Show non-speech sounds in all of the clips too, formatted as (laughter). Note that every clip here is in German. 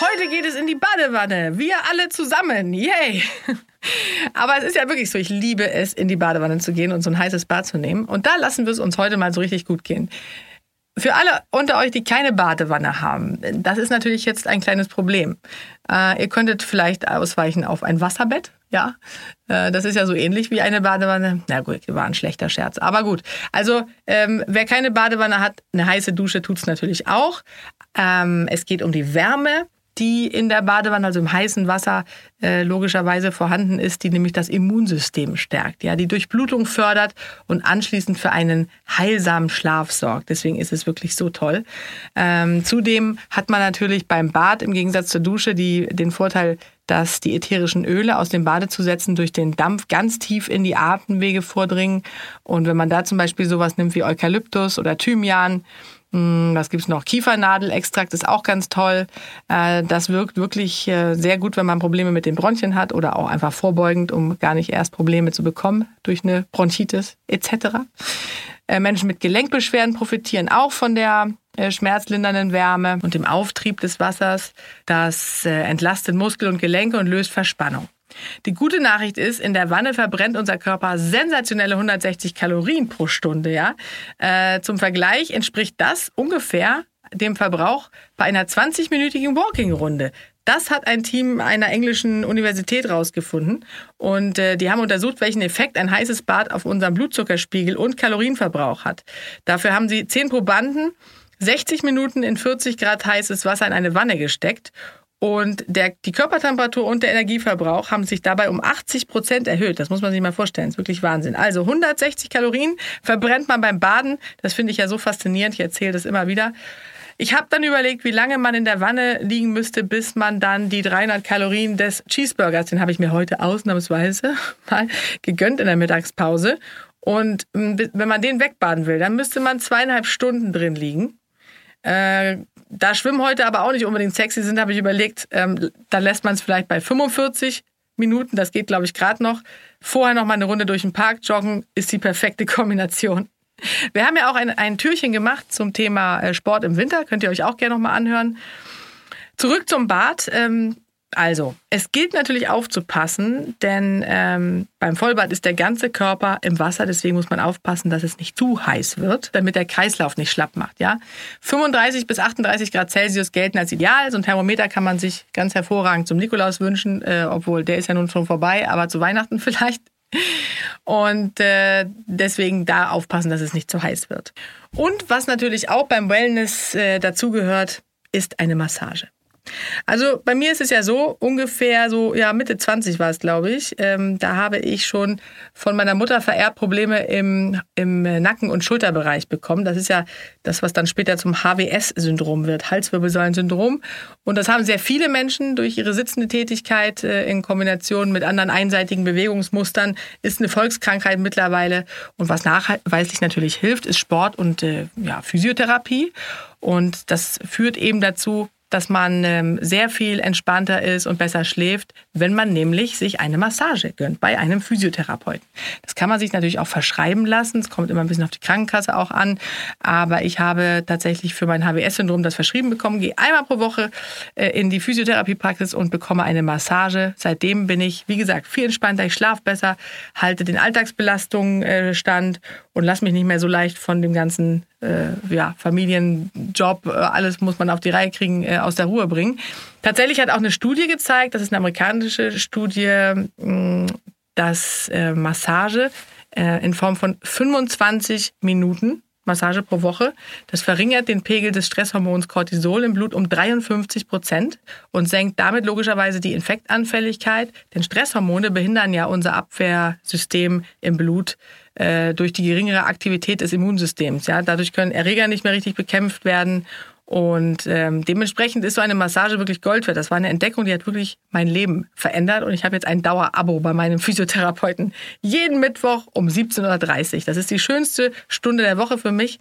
Heute geht es in die Badewanne. Wir alle zusammen. Yay! (laughs) Aber es ist ja wirklich so, ich liebe es, in die Badewanne zu gehen und so ein heißes Bad zu nehmen. Und da lassen wir es uns heute mal so richtig gut gehen. Für alle unter euch, die keine Badewanne haben, das ist natürlich jetzt ein kleines Problem. Äh, ihr könntet vielleicht ausweichen auf ein Wasserbett. Ja, äh, das ist ja so ähnlich wie eine Badewanne. Na gut, war ein schlechter Scherz. Aber gut, also ähm, wer keine Badewanne hat, eine heiße Dusche tut's natürlich auch. Ähm, es geht um die Wärme die in der Badewanne, also im heißen Wasser, äh, logischerweise vorhanden ist, die nämlich das Immunsystem stärkt, ja, die Durchblutung fördert und anschließend für einen heilsamen Schlaf sorgt. Deswegen ist es wirklich so toll. Ähm, zudem hat man natürlich beim Bad im Gegensatz zur Dusche die, den Vorteil, dass die ätherischen Öle aus dem Badezusätzen durch den Dampf ganz tief in die Atemwege vordringen. Und wenn man da zum Beispiel sowas nimmt wie Eukalyptus oder Thymian, was gibt's noch? Kiefernadelextrakt ist auch ganz toll. Äh, das wirkt wirklich äh, sehr gut, wenn man Probleme mit den Bronchien hat oder auch einfach vorbeugend, um gar nicht erst Probleme zu bekommen durch eine Bronchitis etc. Äh, Menschen mit Gelenkbeschwerden profitieren auch von der schmerzlindernden Wärme und dem Auftrieb des Wassers. Das entlastet Muskel und Gelenke und löst Verspannung. Die gute Nachricht ist, in der Wanne verbrennt unser Körper sensationelle 160 Kalorien pro Stunde. Ja? Äh, zum Vergleich entspricht das ungefähr dem Verbrauch bei einer 20-minütigen Walking-Runde. Das hat ein Team einer englischen Universität rausgefunden. Und äh, die haben untersucht, welchen Effekt ein heißes Bad auf unseren Blutzuckerspiegel und Kalorienverbrauch hat. Dafür haben sie zehn Probanden 60 Minuten in 40 Grad heißes Wasser in eine Wanne gesteckt und der, die Körpertemperatur und der Energieverbrauch haben sich dabei um 80 Prozent erhöht. Das muss man sich mal vorstellen. Das ist wirklich Wahnsinn. Also 160 Kalorien verbrennt man beim Baden. Das finde ich ja so faszinierend. Ich erzähle das immer wieder. Ich habe dann überlegt, wie lange man in der Wanne liegen müsste, bis man dann die 300 Kalorien des Cheeseburgers, den habe ich mir heute ausnahmsweise (laughs) mal gegönnt in der Mittagspause. Und mm, wenn man den wegbaden will, dann müsste man zweieinhalb Stunden drin liegen. Äh, da Schwimmen heute aber auch nicht unbedingt sexy sind, habe ich überlegt, ähm, dann lässt man es vielleicht bei 45 Minuten, das geht glaube ich gerade noch. Vorher noch mal eine Runde durch den Park joggen ist die perfekte Kombination. Wir haben ja auch ein, ein Türchen gemacht zum Thema äh, Sport im Winter, könnt ihr euch auch gerne noch mal anhören. Zurück zum Bad. Ähm, also, es gilt natürlich aufzupassen, denn ähm, beim Vollbad ist der ganze Körper im Wasser, deswegen muss man aufpassen, dass es nicht zu heiß wird, damit der Kreislauf nicht schlapp macht. Ja? 35 bis 38 Grad Celsius gelten als ideal. So ein Thermometer kann man sich ganz hervorragend zum Nikolaus wünschen, äh, obwohl der ist ja nun schon vorbei, aber zu Weihnachten (laughs) vielleicht. Und äh, deswegen da aufpassen, dass es nicht zu heiß wird. Und was natürlich auch beim Wellness äh, dazugehört, ist eine Massage. Also bei mir ist es ja so, ungefähr so, ja, Mitte 20 war es, glaube ich. Ähm, da habe ich schon von meiner Mutter vererbt Probleme im, im Nacken- und Schulterbereich bekommen. Das ist ja das, was dann später zum HWS-Syndrom wird, Halswirbelsäulen-Syndrom. Und das haben sehr viele Menschen durch ihre sitzende Tätigkeit äh, in Kombination mit anderen einseitigen Bewegungsmustern, ist eine Volkskrankheit mittlerweile. Und was nachweislich natürlich hilft, ist Sport und äh, ja, Physiotherapie. Und das führt eben dazu, dass man ähm, sehr viel entspannter ist und besser schläft, wenn man nämlich sich eine Massage gönnt bei einem Physiotherapeuten. Das kann man sich natürlich auch verschreiben lassen. Es kommt immer ein bisschen auf die Krankenkasse auch an. Aber ich habe tatsächlich für mein HWS-Syndrom das verschrieben bekommen, gehe einmal pro Woche äh, in die Physiotherapiepraxis und bekomme eine Massage. Seitdem bin ich, wie gesagt, viel entspannter. Ich schlafe besser, halte den Alltagsbelastungen äh, stand und lasse mich nicht mehr so leicht von dem ganzen äh, ja, Familienjob, äh, alles muss man auf die Reihe kriegen, äh, aus der Ruhe bringen. Tatsächlich hat auch eine Studie gezeigt, das ist eine amerikanische Studie, dass äh, Massage äh, in Form von 25 Minuten Massage pro Woche. Das verringert den Pegel des Stresshormons Cortisol im Blut um 53 Prozent und senkt damit logischerweise die Infektanfälligkeit. Denn Stresshormone behindern ja unser Abwehrsystem im Blut durch die geringere Aktivität des Immunsystems. Ja, dadurch können Erreger nicht mehr richtig bekämpft werden Und ähm, dementsprechend ist so eine Massage wirklich Gold wert. Das war eine Entdeckung, die hat wirklich mein Leben verändert. Und ich habe jetzt ein Dauerabo bei meinem Physiotherapeuten. Jeden Mittwoch um 17.30 Uhr. Das ist die schönste Stunde der Woche für mich.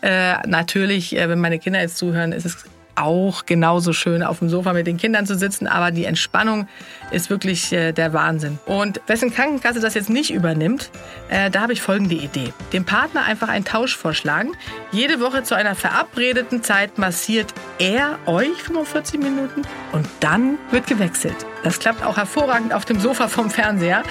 Äh, natürlich, äh, wenn meine Kinder jetzt zuhören, ist es auch genauso schön, auf dem Sofa mit den Kindern zu sitzen, aber die Entspannung ist wirklich äh, der Wahnsinn. Und wessen Krankenkasse das jetzt nicht übernimmt, äh, da habe ich folgende Idee. Dem Partner einfach einen Tausch vorschlagen. Jede Woche zu einer verabredeten Zeit massiert er euch 45 Minuten und dann wird gewechselt. Das klappt auch hervorragend auf dem Sofa vom Fernseher.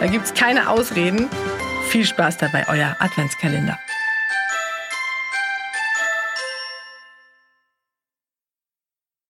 Da gibt es keine Ausreden. Viel Spaß dabei, euer Adventskalender.